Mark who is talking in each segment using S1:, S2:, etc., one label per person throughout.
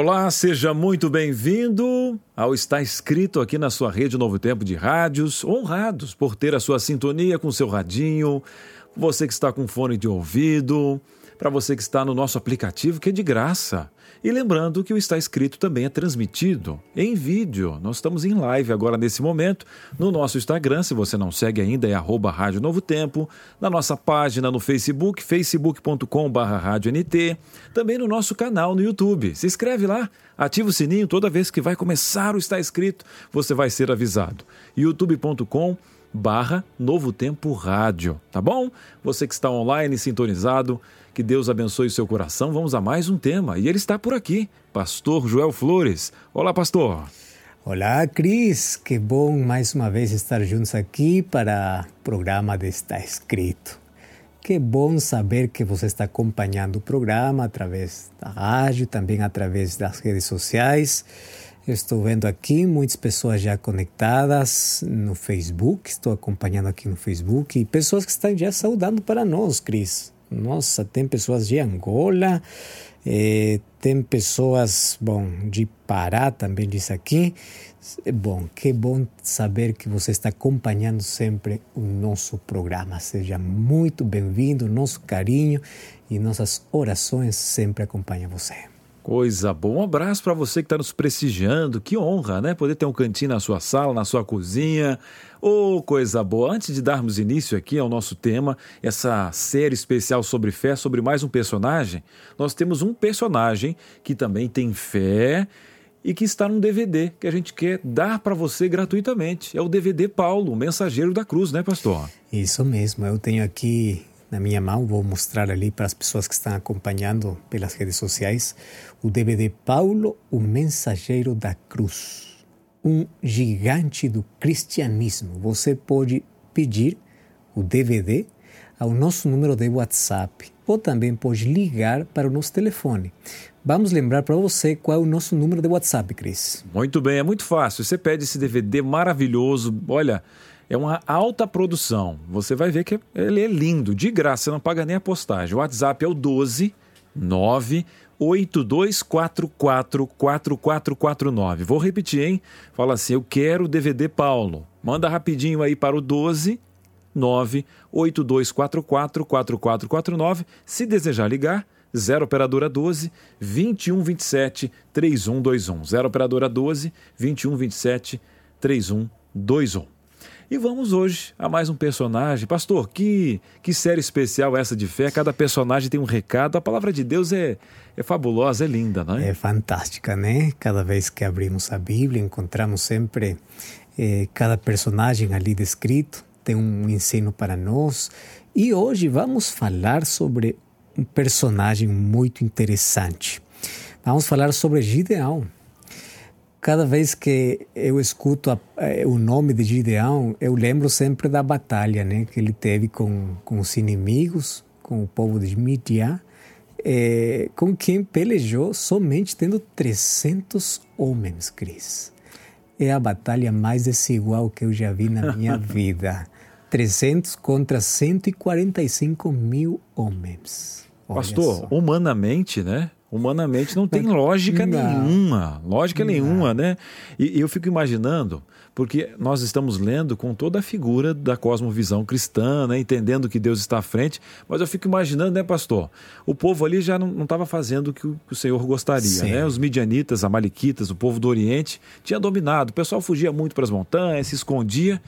S1: Olá, seja muito bem-vindo ao Está Escrito aqui na sua rede Novo Tempo de Rádios. Honrados por ter a sua sintonia com seu radinho, você que está com fone de ouvido, para você que está no nosso aplicativo, que é de graça. E lembrando que o Está Escrito também é transmitido em vídeo. Nós estamos em live agora nesse momento no nosso Instagram. Se você não segue ainda, é arroba Rádio Novo Tempo. Na nossa página no Facebook, facebook.com.br Também no nosso canal no YouTube. Se inscreve lá, ativa o sininho toda vez que vai começar o Está Escrito, você vai ser avisado. youtube.com barra Novo Tempo Rádio, tá bom? Você que está online, sintonizado, que Deus abençoe seu coração. Vamos a mais um tema. E ele está por aqui, Pastor Joel Flores. Olá, pastor.
S2: Olá, Cris. Que bom mais uma vez estar juntos aqui para o programa de Está Escrito. Que bom saber que você está acompanhando o programa através da rádio, também através das redes sociais. estou vendo aqui muitas pessoas já conectadas no Facebook, estou acompanhando aqui no Facebook, e pessoas que estão já saudando para nós, Cris. Nossa, tem pessoas de Angola, eh, tem pessoas, bom, de Pará também diz aqui. Bom, que bom saber que você está acompanhando sempre o nosso programa. Seja muito bem-vindo, nosso carinho e nossas orações sempre acompanham você.
S1: Coisa boa. Um abraço para você que está nos prestigiando. Que honra, né? Poder ter um cantinho na sua sala, na sua cozinha. Oh, coisa boa! Antes de darmos início aqui ao nosso tema, essa série especial sobre fé, sobre mais um personagem, nós temos um personagem que também tem fé e que está num DVD que a gente quer dar para você gratuitamente. É o DVD Paulo, o Mensageiro da Cruz, né, pastor?
S2: Isso mesmo. Eu tenho aqui na minha mão, vou mostrar ali para as pessoas que estão acompanhando pelas redes sociais, o DVD Paulo, o Mensageiro da Cruz, um gigante do cristianismo. Você pode pedir o DVD ao nosso número de WhatsApp ou também pode ligar para o nosso telefone. Vamos lembrar para você qual é o nosso número de WhatsApp, Cris.
S1: Muito bem, é muito fácil. Você pede esse DVD maravilhoso. Olha, é uma alta produção. Você vai ver que ele é lindo, de graça, você não paga nem a postagem. O WhatsApp é o 12 9 82444449. Vou repetir, hein? Fala assim: eu quero o DVD Paulo. Manda rapidinho aí para o 12 982444449. Se desejar ligar, 0 operadora 12 2127 3121. 0 operadora 12 2127 3121. E vamos hoje a mais um personagem. Pastor, que, que série especial essa de fé? Cada personagem tem um recado. A palavra de Deus é, é fabulosa, é linda, não é?
S2: É fantástica, né? Cada vez que abrimos a Bíblia, encontramos sempre eh, cada personagem ali descrito, tem um ensino para nós. E hoje vamos falar sobre um personagem muito interessante. Vamos falar sobre Gideão cada vez que eu escuto a, eh, o nome de Gideão, eu lembro sempre da batalha né, que ele teve com, com os inimigos, com o povo de Midian, é, com quem pelejou somente tendo 300 homens, Cris. É a batalha mais desigual que eu já vi na minha vida. 300 contra 145 mil homens.
S1: Olha Pastor, só. humanamente, né? Humanamente não tem lógica não. nenhuma, lógica não. nenhuma, né? E, e, eu fico imaginando, porque nós estamos lendo com toda a figura da cosmovisão cristã, né? entendendo que Deus está à frente, mas eu fico imaginando, né, pastor? O povo ali já não estava fazendo o que o, que o, Senhor gostaria, Sim. né? Os midianitas, amalequitas, o povo do Oriente tinha dominado, o pessoal fugia muito para as montanhas, se escondia.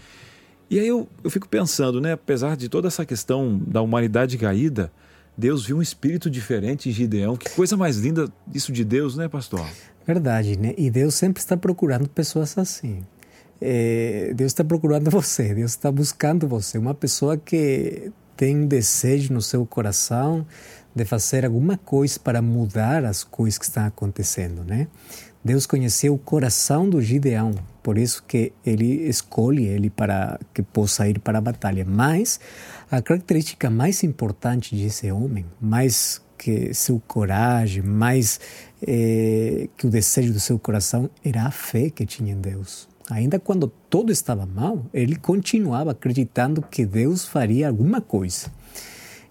S1: E aí eu, eu fico pensando, né, apesar de toda essa questão da humanidade caída, Deus viu um espírito diferente em Gideão. Que coisa mais linda isso de Deus, né, pastor?
S2: Verdade, né? E Deus sempre está procurando pessoas assim. É, Deus está procurando você, Deus está buscando você. Uma pessoa que tem desejo no seu coração de fazer alguma coisa para mudar as coisas que estão acontecendo, né? Deus conheceu o coração do Gideão, por isso que ele escolhe ele para que possa ir para a batalha. Mas a característica mais importante desse homem, mais que seu coragem, mais eh, que o desejo do seu coração, era a fé que tinha em Deus. Ainda quando todo estava mal, ele continuava acreditando que Deus faria alguma coisa.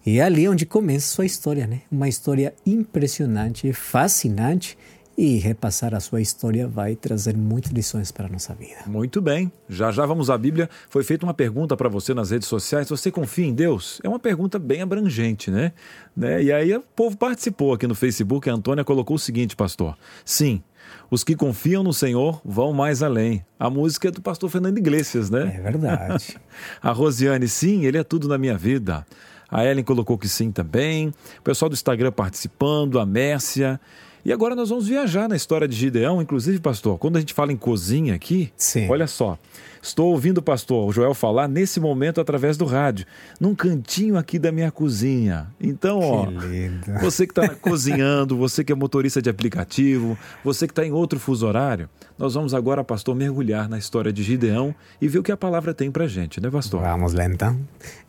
S2: E é ali onde começa sua história, né? Uma história impressionante, fascinante e repassar a sua história vai trazer muitas lições para a nossa vida.
S1: Muito bem. Já já vamos à Bíblia. Foi feita uma pergunta para você nas redes sociais. Você confia em Deus? É uma pergunta bem abrangente, né? né? E aí o povo participou aqui no Facebook. A Antônia colocou o seguinte, pastor. Sim, os que confiam no Senhor vão mais além. A música é do pastor Fernando Iglesias, né?
S2: É verdade.
S1: a Rosiane, sim, ele é tudo na minha vida. A Ellen colocou que sim também. O pessoal do Instagram participando, a Mércia. E agora nós vamos viajar na história de Gideão, inclusive, pastor, quando a gente fala em cozinha aqui, Sim. olha só. Estou ouvindo o pastor Joel falar nesse momento através do rádio, num cantinho aqui da minha cozinha. Então, que ó, lindo. você que está cozinhando, você que é motorista de aplicativo, você que está em outro fuso horário, nós vamos agora, pastor, mergulhar na história de Gideão e ver o que a palavra tem para gente, né, pastor?
S2: Vamos lá então.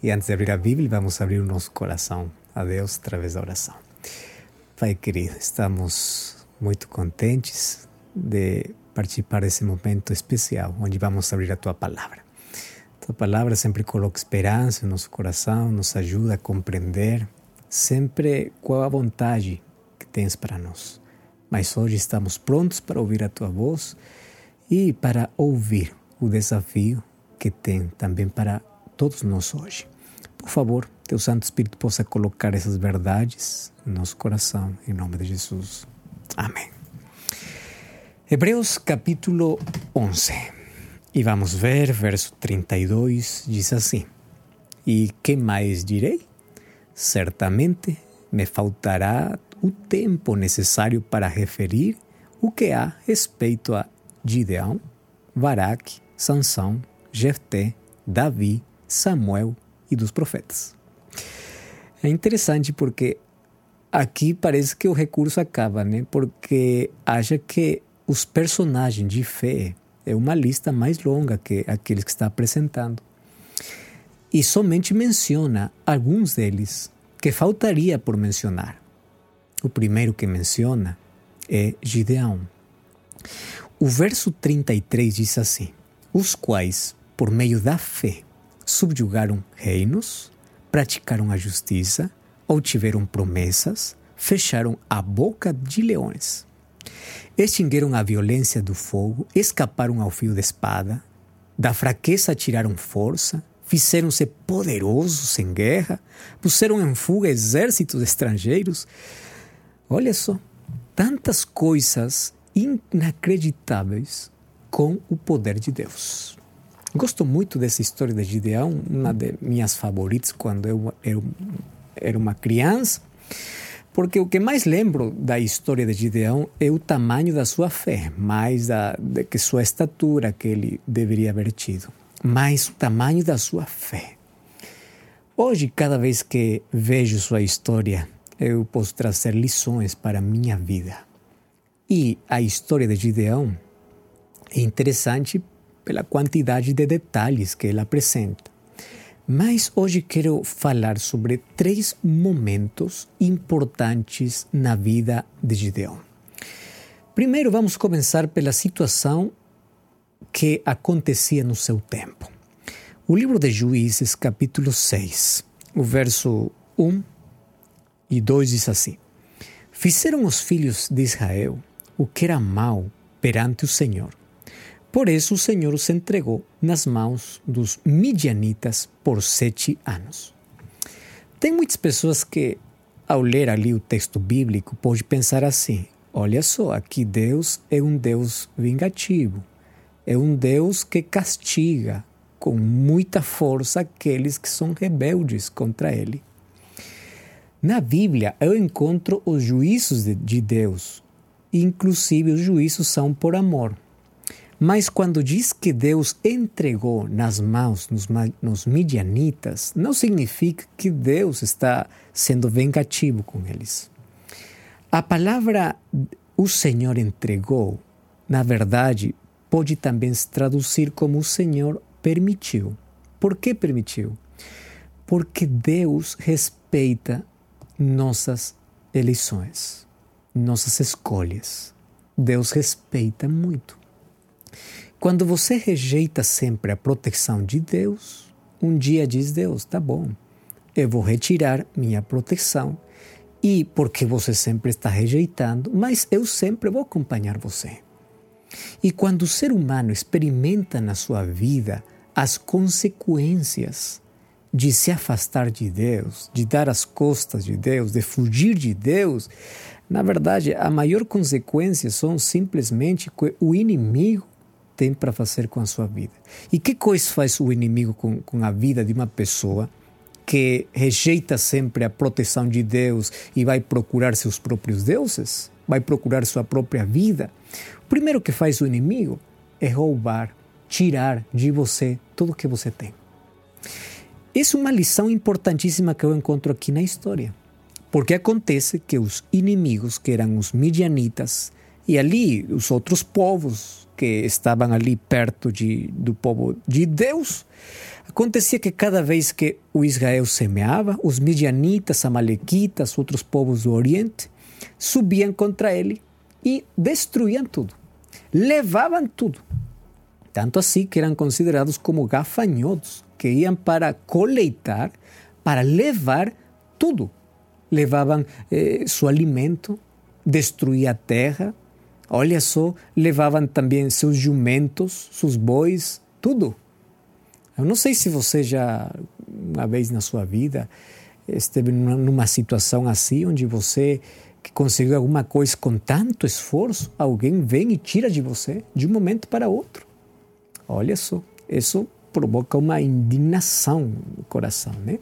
S2: E antes de abrir a Bíblia, vamos abrir o nosso coração a Deus através da oração. Pai querido, estamos muito contentes de participar desse momento especial onde vamos abrir a tua palavra. Tua palavra sempre coloca esperança no nosso coração, nos ajuda a compreender sempre qual a vontade que tens para nós. Mas hoje estamos prontos para ouvir a tua voz e para ouvir o desafio que tem também para todos nós hoje. Por favor, que o Santo Espírito possa colocar essas verdades no nosso coração, em nome de Jesus. Amém. Hebreus capítulo 11. E vamos ver, verso 32, diz assim: E que mais direi? Certamente me faltará o tempo necessário para referir o que há respeito a Gideão, Baraque, Sansão, Jefté, Davi, Samuel e dos profetas. É interessante porque aqui parece que o recurso acaba, né? Porque acha que os personagens de fé é uma lista mais longa que aqueles que está apresentando. E somente menciona alguns deles que faltaria por mencionar. O primeiro que menciona é Gideão. O verso 33 diz assim: Os quais, por meio da fé, subjugaram reinos, praticaram a justiça, obtiveram promessas, fecharam a boca de leões. Extinguiram a violência do fogo, escaparam ao fio da espada, da fraqueza tiraram força, fizeram-se poderosos em guerra, puseram em fuga exércitos estrangeiros. Olha só, tantas coisas inacreditáveis com o poder de Deus. Gosto muito dessa história de Gideão, uma de minhas favoritas quando eu era uma criança, porque o que mais lembro da história de Gideão é o tamanho da sua fé, mais da, que sua estatura que ele deveria haver tido, mais o tamanho da sua fé. Hoje, cada vez que vejo sua história, eu posso trazer lições para a minha vida. E a história de Gideão é interessante pela quantidade de detalhes que ele apresenta. Mas hoje quero falar sobre três momentos importantes na vida de Gideão. Primeiro, vamos começar pela situação que acontecia no seu tempo. O livro de Juízes, capítulo 6, o verso 1 e 2 diz assim: Fizeram os filhos de Israel o que era mal perante o Senhor por isso o Senhor os entregou nas mãos dos midianitas por sete anos. Tem muitas pessoas que, ao ler ali o texto bíblico, pode pensar assim: olha só, aqui Deus é um Deus vingativo, é um Deus que castiga com muita força aqueles que são rebeldes contra Ele. Na Bíblia, eu encontro os juízos de Deus, inclusive os juízos são por amor. Mas quando diz que Deus entregou nas mãos nos, nos midianitas, não significa que Deus está sendo vingativo com eles. A palavra o Senhor entregou, na verdade, pode também se traduzir como o Senhor permitiu. Por que permitiu? Porque Deus respeita nossas eleições, nossas escolhas. Deus respeita muito. Quando você rejeita sempre a proteção de Deus, um dia diz Deus, tá bom, eu vou retirar minha proteção e porque você sempre está rejeitando, mas eu sempre vou acompanhar você. E quando o ser humano experimenta na sua vida as consequências de se afastar de Deus, de dar as costas de Deus, de fugir de Deus, na verdade, a maior consequência são simplesmente que o inimigo tem para fazer com a sua vida. E que coisa faz o inimigo com, com a vida de uma pessoa que rejeita sempre a proteção de Deus e vai procurar seus próprios deuses? Vai procurar sua própria vida? O primeiro que faz o inimigo é roubar, tirar de você tudo que você tem. Essa é uma lição importantíssima que eu encontro aqui na história. Porque acontece que os inimigos, que eram os midianitas, e ali os outros povos que estavam ali perto de, do povo de Deus, acontecia que cada vez que o Israel semeava, os midianitas, amalequitas, outros povos do Oriente, subiam contra ele e destruíam tudo. Levavam tudo. Tanto assim que eram considerados como gafanhotos, que iam para coleitar, para levar tudo levavam eh, seu alimento, destruía a terra. Olha só, levavam também seus jumentos, seus bois, tudo. Eu não sei se você já, uma vez na sua vida, esteve numa situação assim, onde você que conseguiu alguma coisa com tanto esforço, alguém vem e tira de você de um momento para outro. Olha só, isso provoca uma indignação no coração, né?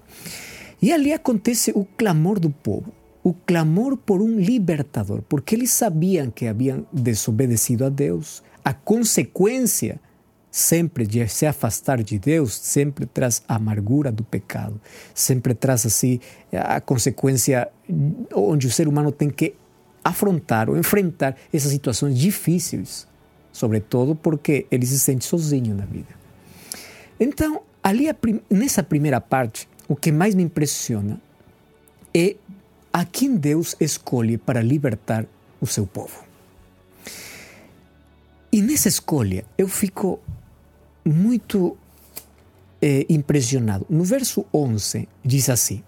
S2: E ali acontece o clamor do povo, o clamor por um libertador, porque eles sabiam que haviam desobedecido a Deus. A consequência sempre de se afastar de Deus sempre traz a amargura do pecado, sempre traz assim a consequência onde o ser humano tem que afrontar ou enfrentar essas situações difíceis, sobretudo porque ele se sente sozinho na vida. Então, ali nessa primeira parte, o que mais me impressiona é a quem Deus escolhe para libertar o seu povo. E nessa escolha eu fico muito é, impressionado. No verso 11 diz assim: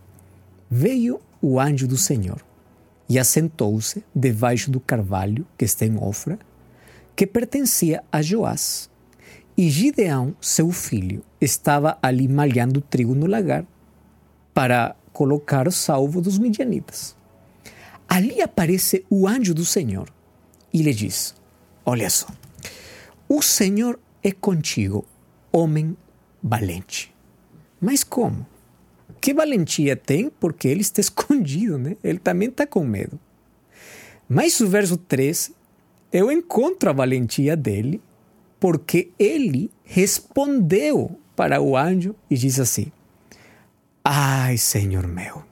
S2: Veio o anjo do Senhor e assentou-se debaixo do carvalho que está em Ofra, que pertencia a Joás. E Gideão, seu filho, estava ali malhando trigo no lagar para colocar salvo dos midianitas. Ali aparece o anjo do Senhor e lhe diz: Olha só, o Senhor é contigo, homem valente. Mas como? Que valentia tem? Porque ele está escondido, né? Ele também está com medo. Mas o verso 13, eu encontro a valentia dele, porque ele respondeu para o anjo e diz assim: Ai, Senhor meu,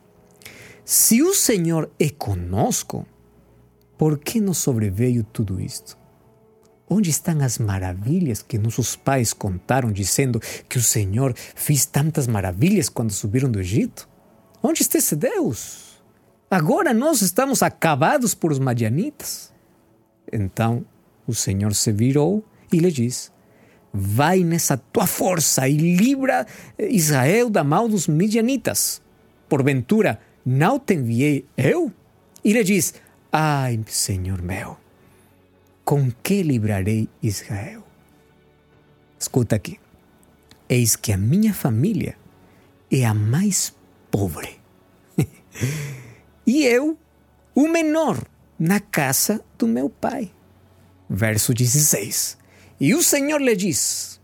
S2: se o Senhor é conosco, por que nos sobreveio tudo isto? Onde estão as maravilhas que nossos pais contaram, dizendo que o Senhor fez tantas maravilhas quando subiram do Egito? Onde está esse Deus? Agora nós estamos acabados por os madianitas. Então o Senhor se virou e lhe disse: vai nessa tua força e livra Israel da mão dos midianitas. Porventura, não te enviei eu? E lhe diz: Ai, Senhor meu, com que livrarei Israel? Escuta aqui. Eis que a minha família é a mais pobre. e eu, o menor, na casa do meu pai. Verso 16. E o Senhor lhe diz: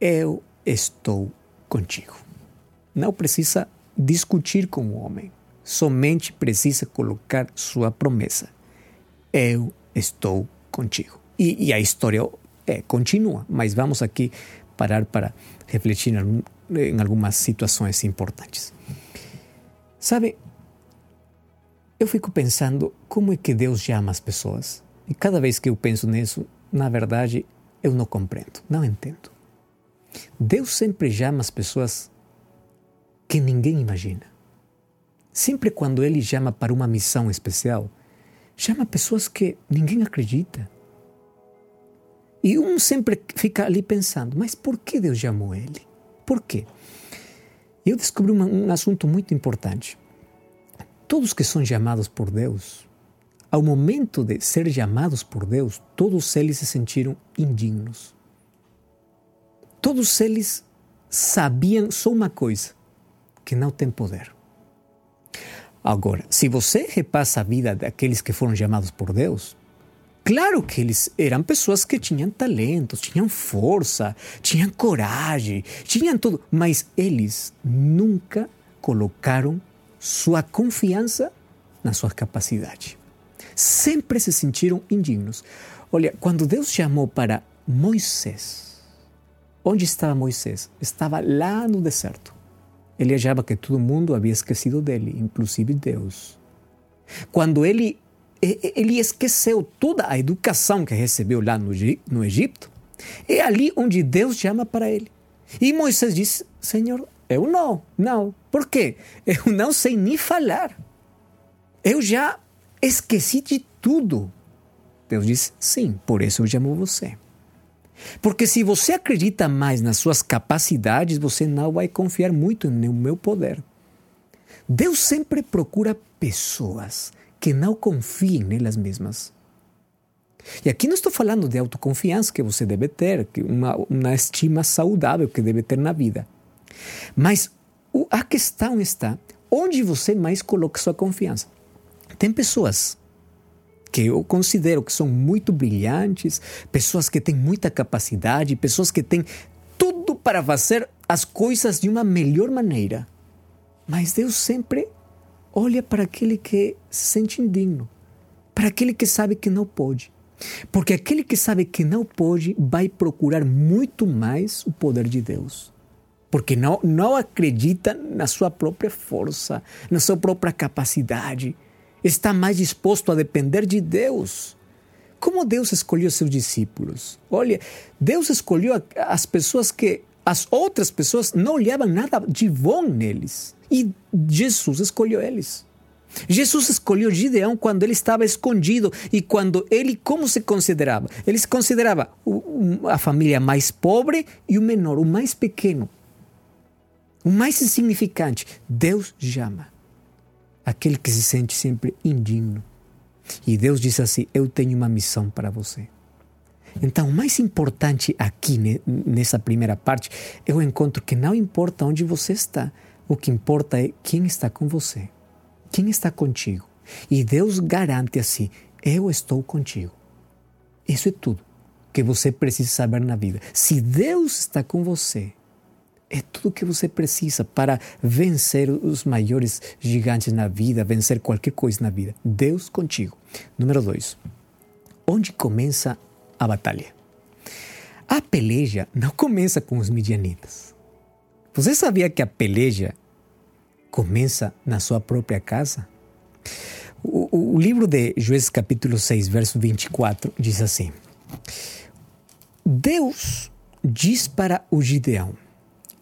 S2: Eu estou contigo. Não precisa discutir com o homem, somente precisa colocar sua promessa: Eu estou contigo. E, e a história É, continua, mas vamos aqui parar para refletir em, em algumas situações importantes. Sabe, eu fico pensando como é que Deus chama as pessoas. E cada vez que eu penso nisso, na verdade, eu não compreendo, não entendo. Deus sempre chama as pessoas que ninguém imagina. Sempre quando Ele chama para uma missão especial, chama pessoas que ninguém acredita. E um sempre fica ali pensando, mas por que Deus chamou ele? Por quê? Eu descobri uma, um assunto muito importante. Todos que são chamados por Deus, ao momento de ser chamados por Deus, todos eles se sentiram indignos. Todos eles sabiam só uma coisa: que não tem poder. Agora, se você repassa a vida daqueles que foram chamados por Deus, claro que eles eram pessoas que tinham talentos, tinham força, tinham coragem, tinham tudo, mas eles nunca colocaram sua confiança na sua capacidade. Sempre se sentiram indignos. Olha, quando Deus chamou para Moisés, onde estava Moisés? Estava lá no deserto. Ele achava que todo mundo havia esquecido dele, inclusive Deus. Quando ele, ele esqueceu toda a educação que recebeu lá no, no Egito, é ali onde Deus chama para ele. E Moisés disse: Senhor, eu não, não. Por quê? Eu não sei nem falar. Eu já esqueci de tudo. Deus disse: Sim, por isso eu chamo você. Porque se você acredita mais nas suas capacidades, você não vai confiar muito no meu poder. Deus sempre procura pessoas que não confiem nelas mesmas. E aqui não estou falando de autoconfiança que você deve ter, uma, uma estima saudável que deve ter na vida. Mas a questão está onde você mais coloca sua confiança. Tem pessoas que eu considero que são muito brilhantes, pessoas que têm muita capacidade, pessoas que têm tudo para fazer as coisas de uma melhor maneira. Mas Deus sempre olha para aquele que se sente indigno, para aquele que sabe que não pode. Porque aquele que sabe que não pode vai procurar muito mais o poder de Deus. Porque não, não acredita na sua própria força, na sua própria capacidade está mais disposto a depender de Deus. Como Deus escolheu seus discípulos? Olha, Deus escolheu as pessoas que as outras pessoas não olhavam nada de bom neles. E Jesus escolheu eles. Jesus escolheu Gideão quando ele estava escondido e quando ele, como se considerava? Ele se considerava a família mais pobre e o menor, o mais pequeno, o mais insignificante. Deus chama aquele que se sente sempre indigno. E Deus diz assim: Eu tenho uma missão para você. Então, o mais importante aqui nessa primeira parte, eu encontro que não importa onde você está, o que importa é quem está com você, quem está contigo. E Deus garante assim: Eu estou contigo. Isso é tudo que você precisa saber na vida. Se Deus está com você, é tudo o que você precisa para vencer os maiores gigantes na vida, vencer qualquer coisa na vida. Deus contigo. Número dois. Onde começa a batalha? A peleja não começa com os midianitas. Você sabia que a peleja começa na sua própria casa? O, o, livro de Juízes, capítulo 6, verso 24, diz assim: Deus diz para o Gideão: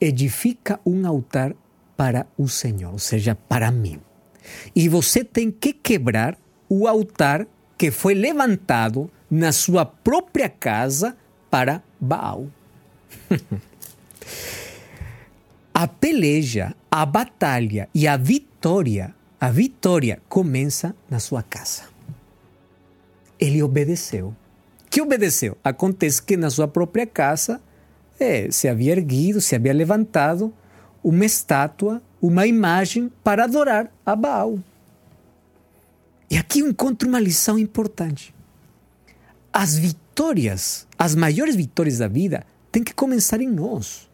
S2: edifica um altar para o Senhor, ou seja, para mim. E você tem que quebrar o altar que foi levantado na sua própria casa para Baal. a peleja, a batalha e a vitória, a vitória começa na sua casa. Ele obedeceu. Que obedeceu? Acontece que na sua própria casa é, se havia erguido, se havia levantado uma estátua, uma imagem para adorar a Baal. E aqui eu encontro uma lição importante. As vitórias, as maiores vitórias da vida, têm que começar em nós.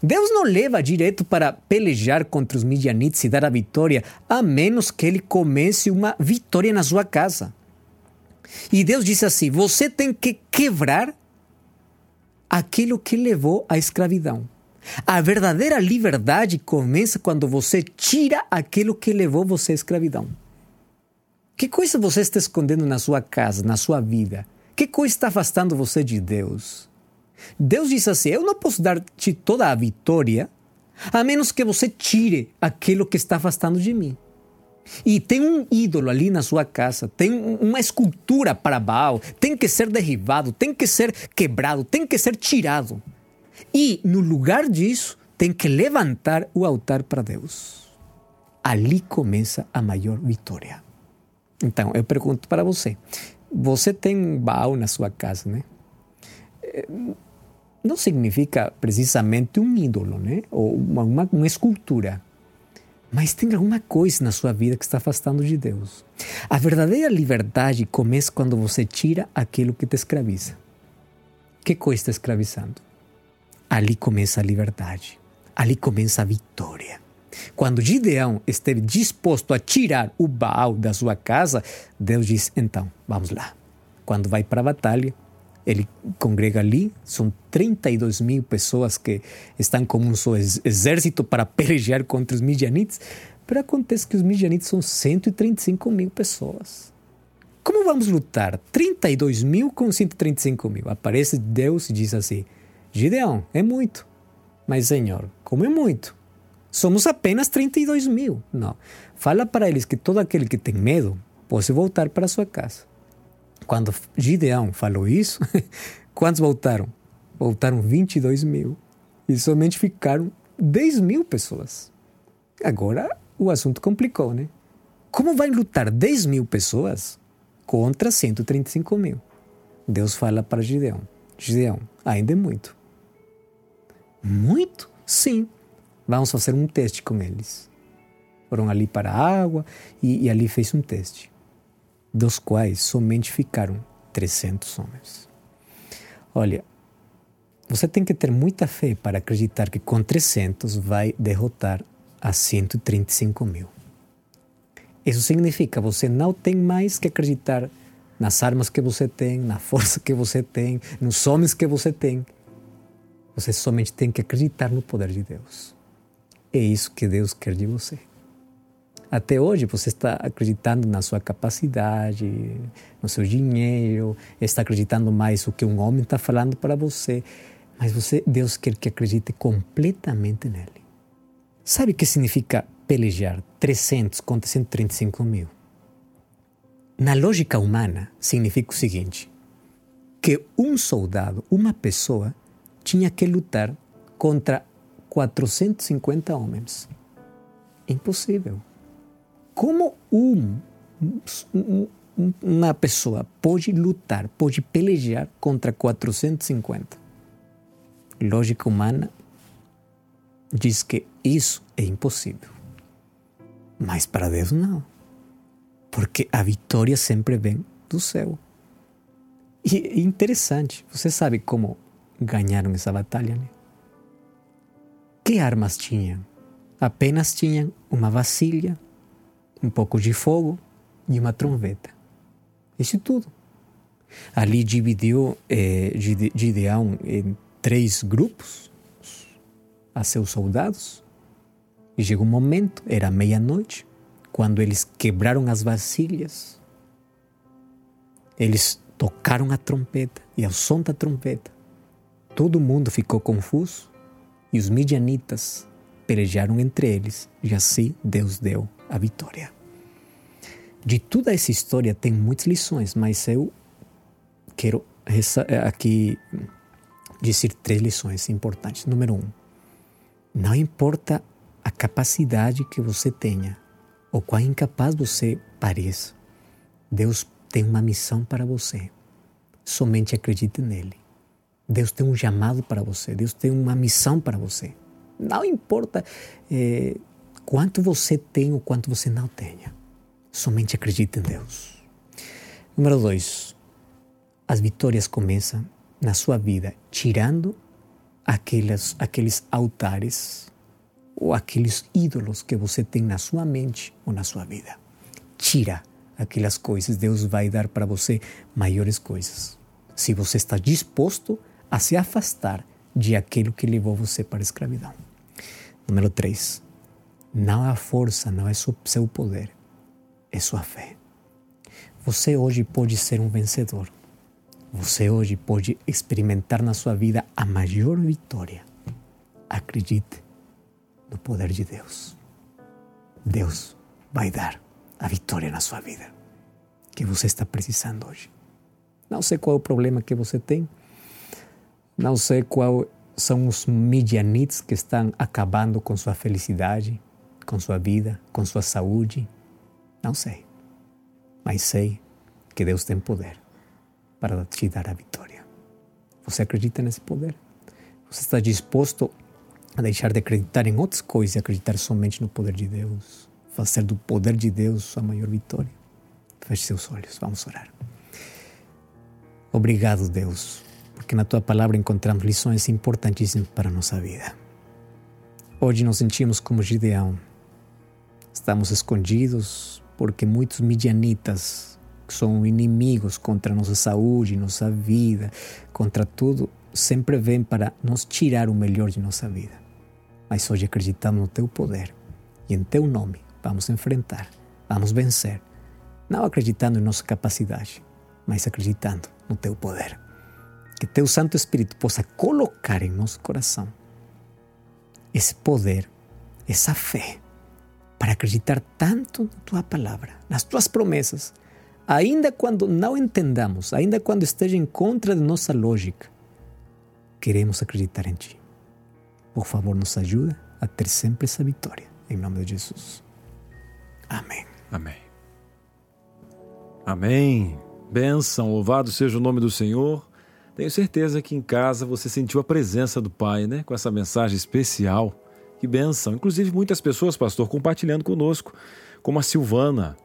S2: Deus não leva direto para pelejar contra os midianites e dar a vitória, a menos que ele comece uma vitória na sua casa. E Deus disse assim: você tem que quebrar aquilo que levou à escravidão. A verdadeira liberdade começa quando você tira aquilo que levou você à escravidão. Que coisa você está escondendo na sua casa, na sua vida? Que coisa está afastando você de Deus? Deus diz assim: Eu não posso dar-te toda a vitória a menos que você tire aquilo que está afastando de mim. E tem um ídolo ali na sua casa, tem uma escultura para Baal, tem que ser derribado, tem que ser quebrado, tem que ser tirado. E no lugar disso, tem que levantar o altar para Deus. Ali começa a maior vitória. Então, eu pergunto para você: você tem Baal na sua casa, né? Eh, não significa precisamente um ídolo, né? Ou uma, uma, uma escultura. Mas tem alguma coisa na sua vida que está afastando de Deus. A verdadeira liberdade começa quando você tira aquilo que te escraviza. Que coisa está escravizando? Ali começa a liberdade. Ali começa a vitória. Quando Gideão esteve disposto a tirar o Baal da sua casa, Deus diz: então, vamos lá. Quando vai para a batalha, ele congrega ali, são 32 mil pessoas que estão como um exército para pelejar contra os midianites, mas acontece que os midianites são 135 mil pessoas. Como vamos lutar 32 mil com 135 mil? Aparece Deus e diz assim: Gideão, é muito. Mas, Senhor, como é muito? Somos apenas 32 mil. Não. Fala para eles que todo aquele que tem medo pode voltar para sua casa. Quando Gideão falou isso, quantos voltaram? Voltaram 22 mil. E somente ficaram 10 mil pessoas. Agora o assunto complicou, né? Como vai lutar 10 mil pessoas contra 135 mil? Deus fala para Gideão: Gideão, ainda é muito. Muito? Sim. Vamos fazer um teste com eles. Foram ali para a água e, e ali fez um teste dos quais somente ficaram 300 homens. Olha, você tem que ter muita fé para acreditar que com 300 vai derrotar a 135 mil. Isso significa você não tem mais que acreditar nas armas que você tem, na força que você tem, nos homens que você tem. Você somente tem que acreditar no poder de Deus. É isso que Deus quer de você. Até hoje você está acreditando na sua capacidade, no seu dinheiro, está acreditando mais o que um homem está falando para você, mas você, Deus quer que acredite completamente nele. Sabe o que significa pelejar 300 contra 135 mil? Na lógica humana, significa o seguinte: que um soldado, uma pessoa, tinha que lutar contra 450 homens. Impossível. Como um, uma pessoa pode lutar, pode pelejar contra 450? Lógica humana diz que isso é impossível. Mas para Deus não. Porque a vitória sempre vem do céu. E é interessante, você sabe como ganharam essa batalha, né? Que armas tinham? Apenas tinham uma vasilha um pouco de fogo e uma trombeta. Isso tudo. Ali dividiu eh, Gideão em três grupos a seus soldados. E chegou um momento, era meia-noite, quando eles quebraram as vasilhas. Eles tocaram a trompeta e ao som da trompeta, todo mundo ficou confuso e os midianitas pelejaram entre eles e assim Deus deu a vitória. De toda essa história tem muitas lições, mas eu quero eh, aqui dizer três lições importantes. Número um, não importa a capacidade que você tenha ou quão incapaz você pareça, Deus tem uma missão para você. Somente acredite nele. Deus tem um chamado para você. Deus tem uma missão para você. Não importa eh, quanto você tem ou quanto você não tenha. Somente acredite em Deus. Número dois, as vitórias começam na sua vida tirando aqueles, aqueles altares ou aqueles ídolos que você tem na sua mente ou na sua vida. Tira aquelas coisas, Deus vai dar para você maiores coisas. Se você está disposto a se afastar de aquilo que levou você para a escravidão. Número 3. Não é a força, não é seu poder, é sua fé. Você hoje pode ser um vencedor. Você hoje pode experimentar na sua vida a maior vitória. Acredite no poder de Deus. Deus vai dar a vitória na sua vida que você está precisando hoje. Não sei qual é o problema que você tem, não sei qual são os midianites que estão acabando com sua felicidade, com sua vida, com sua saúde. Não sei. Mas sei que Deus tem poder para te dar a vitória. Você acredita nesse poder? Você está disposto a deixar de acreditar em outras coisas e acreditar somente no poder de Deus? Fazer do poder de Deus sua maior vitória? Feche seus olhos, vamos orar. Obrigado, Deus, porque na tua palavra encontramos lições importantíssimas para a nossa vida. Hoje nos sentimos como Gideão. Estamos escondidos porque muitos midianitas que são inimigos contra nossa saúde, nossa vida, contra tudo, sempre vêm para nos tirar o melhor de nossa vida. Mas hoje acreditamos no teu poder e em teu nome vamos enfrentar, vamos vencer, não acreditando em nossa capacidade, mas acreditando no teu poder que teu Santo Espírito possa colocar em nosso coração esse poder, essa fé, para acreditar tanto na tua palavra, nas tuas promessas, ainda quando não entendamos, ainda quando esteja em contra de nossa lógica, queremos acreditar em Ti. Por favor, nos ajuda a ter sempre essa vitória. Em nome de Jesus. Amém.
S1: Amém. Amém. Bênção, louvado seja o nome do Senhor. Tenho certeza que em casa você sentiu a presença do Pai, né? Com essa mensagem especial. Que benção. Inclusive, muitas pessoas, pastor, compartilhando conosco, como a Silvana.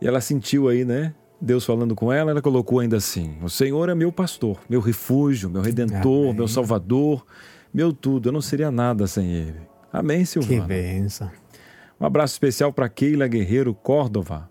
S1: E ela sentiu aí, né? Deus falando com ela, ela colocou ainda assim: O Senhor é meu pastor, meu refúgio, meu redentor, Amém. meu salvador, meu tudo. Eu não seria nada sem ele. Amém, Silvana.
S2: Que benção.
S1: Um abraço especial para Keila Guerreiro Córdova,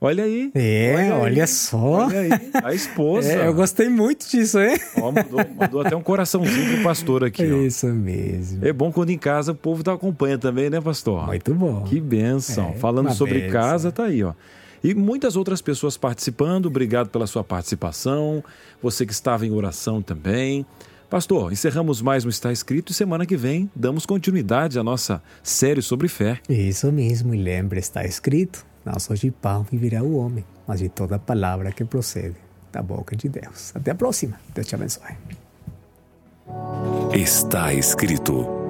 S1: Olha aí.
S2: É, olha, olha só.
S1: Olha aí, a esposa.
S2: É, eu gostei muito disso, hein?
S1: Ó, mandou, mandou até um coraçãozinho pro pastor aqui.
S2: Ó. Isso mesmo.
S1: É bom quando em casa o povo tá acompanha também, né, pastor?
S2: Muito bom.
S1: Que benção. É, Falando sobre benção. casa, tá aí, ó. E muitas outras pessoas participando. Obrigado pela sua participação. Você que estava em oração também. Pastor, encerramos mais um Está Escrito e semana que vem damos continuidade à nossa série sobre fé.
S2: Isso mesmo, e lembre, está escrito não só de pão viverá o homem, mas de toda palavra que procede da boca de Deus. Até a próxima. Deus te abençoe.
S3: Está escrito